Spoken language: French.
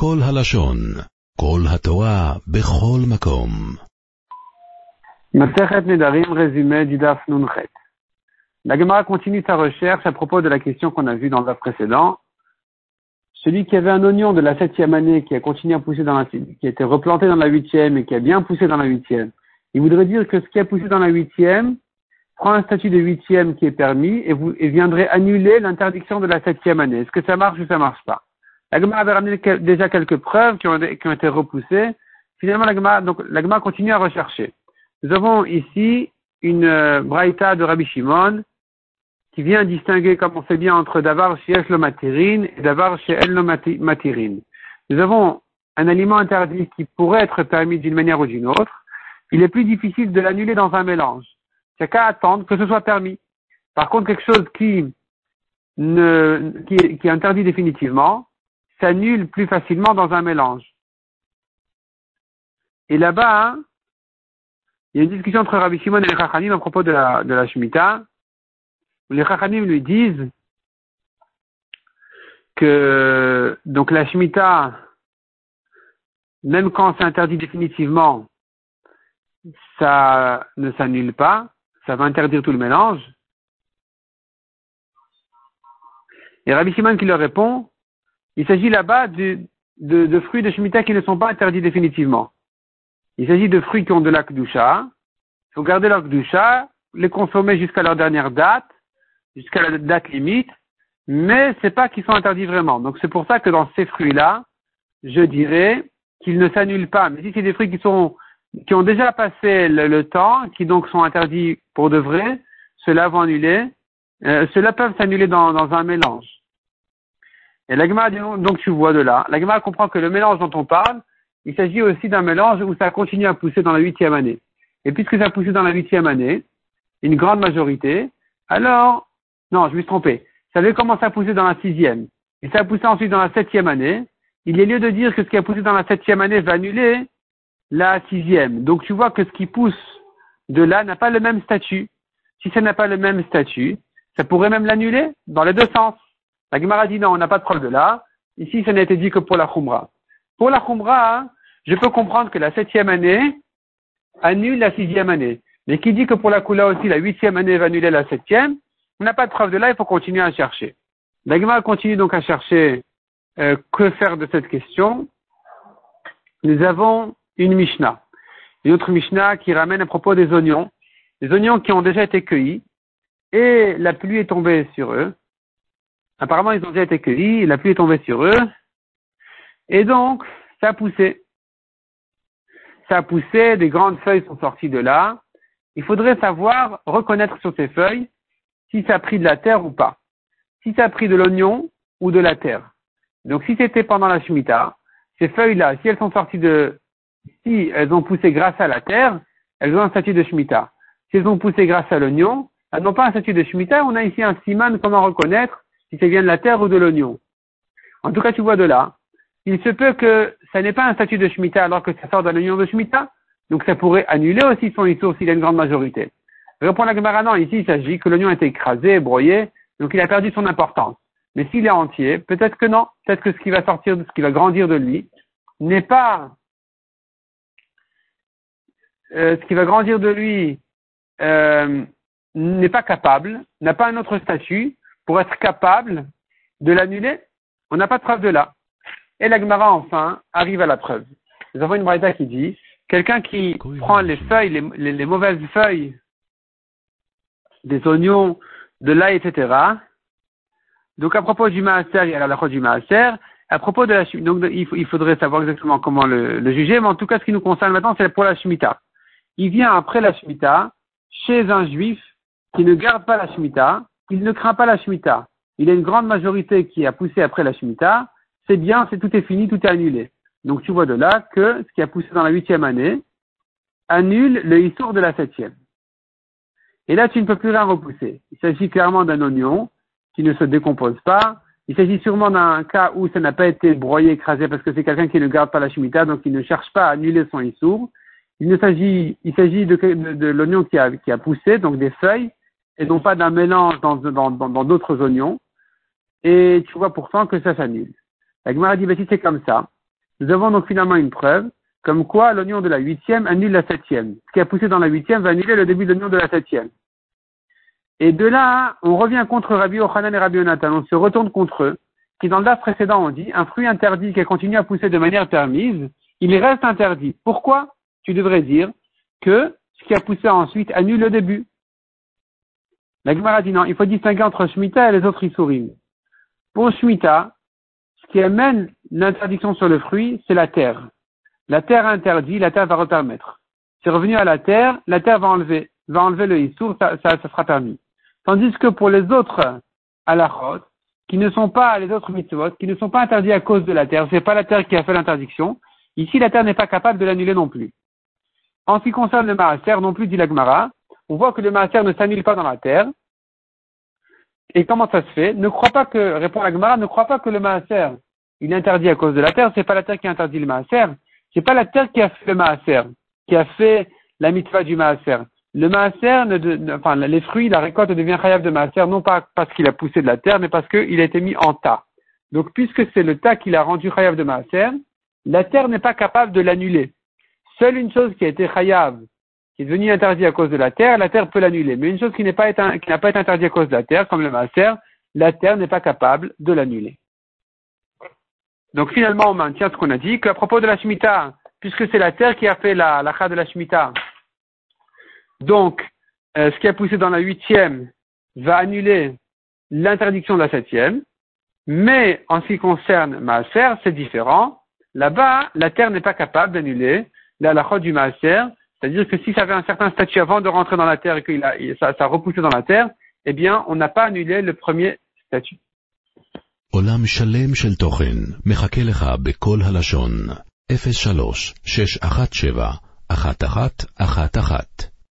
כל הלשון, כל התורה, בכל מקום. Masechet Nedarim, résumé du Daf Nunchet. La Gemara continue sa recherche à propos de la question qu'on a vue dans le Daf précédent. Celui qui avait un oignon de la septième année qui a continué à pousser dans la, qui a été replanté dans la huitième et qui a bien poussé dans la huitième, il voudrait dire que ce qui a poussé dans la huitième prend un statut de huitième qui est permis et, vous, et viendrait annuler l'interdiction de la septième année. Est-ce que ça marche ou ça marche pas La Gemara avait ramené déjà quelques preuves qui ont, qui ont été repoussées. Finalement, la Gemara, donc, la Gemara continue à rechercher. Nous avons ici une euh, braïta de Rabbi Shimon qui vient distinguer, comme on sait bien, entre davar chez lo matirin et davar chez lo mati- matirin. Nous avons un aliment interdit qui pourrait être permis d'une manière ou d'une autre. Il est plus difficile de l'annuler dans un mélange. C'est qu'à attendre que ce soit permis. Par contre, quelque chose qui, ne, qui est interdit définitivement s'annule plus facilement dans un mélange. Et là-bas, il y a une discussion entre Rabbi Shimon et les Chachanim à propos de la, de Shemitah, les Chachanim lui disent que donc la Shemitah, même quand c'est interdit définitivement, ça ne s'annule pas, ça va interdire tout le mélange. Et Rabbi Shimon qui leur répond, il s'agit là-bas de, fruits de Shemitah qui ne sont pas interdits définitivement. Il s'agit de fruits qui ont de la Kdusha. Il faut garder leur Kdusha, les consommer jusqu'à leur dernière date, jusqu'à la date limite, mais c'est pas qu'ils sont interdits vraiment. Donc c'est pour ça que dans ces fruits-là, je dirais qu'ils ne s'annulent pas. Mais si c'est des fruits qui sont qui ont déjà passé le, temps, qui donc sont interdits pour de vrai, ceux-là vont annuler. Euh, ceux-là peuvent s'annuler dans un mélange. Et l'agma donc tu vois de là. L'agma comprend que le mélange dont on parle, il s'agit aussi d'un mélange où ça continue à pousser dans la huitième année. Et puisque ça a poussé dans la huitième année, une grande majorité, alors, non, je me suis trompé. Ça avait commencé à pousser dans la sixième? Et ça a poussé ensuite dans la septième année. Il est lieu de dire que ce qui a poussé dans la septième année va annuler la sixième. Donc tu vois que ce qui pousse de là n'a pas le même statut. Si ça n'a pas le même statut, ça pourrait même l'annuler dans les deux sens. La Gemara dit non, on n'a pas de preuve de là. Ici, ça n'a été dit que pour la Khumra. Pour la Khumra, hein, je peux comprendre que la septième année annule la sixième année. Mais qui dit que pour la Kula aussi, la huitième année va annuler la septième, on n'a pas de preuve de là, il faut continuer à chercher. La Gemara continue donc à chercher euh, que faire de cette question. Nous avons une Mishnah. Une autre Mishnah qui ramène à propos des oignons. Des oignons qui ont déjà été cueillis et la pluie est tombée sur eux. Apparemment, ils ont déjà été cueillis, la pluie est tombée sur eux. Et donc, ça a poussé. Ça a poussé, des grandes feuilles sont sorties de là. Il faudrait savoir reconnaître sur ces feuilles si ça a pris de la terre ou pas. Si ça a pris de l'oignon ou de la terre. Donc, si c'était pendant la Shemitah, ces feuilles-là, si elles sont sorties de, si elles ont poussé grâce à la terre, elles ont un statut de Shemitah. Si elles ont poussé grâce à l'oignon, elles n'ont pas un statut de Shemitah. On a ici un siman, comment reconnaître si ça vient de la terre ou de l'oignon. En tout cas, tu vois de là. Il se peut que ça n'est pas un statut de Shemitah alors que ça sort d'un oignon de Shemitah. Donc ça pourrait annuler aussi son issour s'il a une grande majorité. Répond la Gemara, non, ici il s'agit que l'oignon a été écrasé, broyé, donc il a perdu son importance. Mais s'il est entier, peut-être que non. Peut-être que ce qui va sortir, ce qui va grandir de lui, n'est pas euh, ce qui va grandir de lui euh, n'est pas capable, n'a pas un autre statut pour être capable de l'annuler. On n'a pas de preuve de là. Et la Gemara, enfin, arrive à la preuve. Nous avons une braïta qui dit, quelqu'un qui prend les feuilles, les, mauvaises feuilles des oignons, de l'ail, etc. Donc, à propos du maaser, il y a la loi du maaser. À propos de la donc il, faudrait savoir exactement comment le, le juger, mais en tout cas, ce qui nous concerne maintenant, c'est pour la Shemitah. Il vient après la Shemitah, chez un juif qui ne garde pas la Shemitah, il ne craint pas la Shemitah. Il y a une grande majorité qui a poussé après la Shemitah, c'est bien, c'est tout est fini, tout est annulé. Donc tu vois de là que ce qui a poussé dans la huitième année annule le histoire de la septième. Et là, tu ne peux plus rien repousser. Il s'agit clairement d'un oignon qui ne se décompose pas. Il s'agit sûrement d'un cas où ça n'a pas été broyé, écrasé, parce que c'est quelqu'un qui ne garde pas la Shemitah, donc il ne cherche pas à annuler son issour. Il s'agit, de, l'oignon qui a poussé, donc des feuilles, et non pas d'un mélange dans, d'autres oignons. Et tu vois pourtant que ça s'annule. La Gemara dit, bah, si c'est comme ça, Nous avons donc finalement une preuve, comme quoi l'oignon de la huitième annule la septième. Ce qui a poussé dans la huitième va annuler le début de l'oignon de la septième. Et de là, on revient contre Rabbi Ochanan et Rabbi Onatan, on se retourne contre eux, qui dans le DAF précédent ont dit, un fruit interdit qui continue à pousser de manière permise, il reste interdit. Pourquoi? Tu devrais dire que ce qui a poussé ensuite annule le début. La Gemara dit non, il faut distinguer entre Shemitah et les autres Isurim. Pour Shemitah, ce qui amène l'interdiction sur le fruit, c'est la terre. La terre interdit, la terre va repermettre. C'est revenu à la terre, la terre va enlever, va enlever le Issour, ça, ça, ça sera permis. Tandis que pour les autres halachot, qui ne sont pas les autres mitzvot, qui ne sont pas interdits à cause de la terre, c'est pas la terre qui a fait l'interdiction, ici la terre n'est pas capable de l'annuler non plus. En ce qui concerne le maaser, non plus dit l'agmara, on voit que le maaser ne s'annule pas dans la terre. Et comment ça se fait? Ne crois pas que, répond l'agmara, ne crois pas que le maaser, il est interdit à cause de la terre, c'est pas la terre qui a interdit le maaser, c'est pas la terre qui a fait le maaser, qui a fait la mitzvah du maaser. Le maaser, ne, enfin, les fruits, la récolte devient chayav de maaser, non pas parce qu'il a poussé de la terre, mais parce qu'il a été mis en tas. Donc, puisque c'est le tas qui l'a rendu chayav de maaser, la terre n'est pas capable de l'annuler. Seule une chose qui a été chayav, qui est devenue interdite à cause de la terre, la terre peut l'annuler. Mais une chose qui n'a pas, été, interdite à cause de la terre, comme le maaser, la terre n'est pas capable de l'annuler. Donc finalement, on maintient ce qu'on a dit, qu'à propos de la Shemitah, puisque c'est la terre qui a fait la la de la Shemitah, donc euh, ce qui a poussé dans la huitième va annuler l'interdiction de la septième, mais en ce qui concerne Maaser, c'est différent. Là-bas, la terre n'est pas capable d'annuler la halakha du Maaser, c'est-à-dire que si ça avait un certain statut avant de rentrer dans la terre et que ça, ça a repoussé dans la terre, eh bien, on n'a pas annulé le premier statut. עולם שלם של תוכן מחכה לך בכל הלשון, 03 617 1111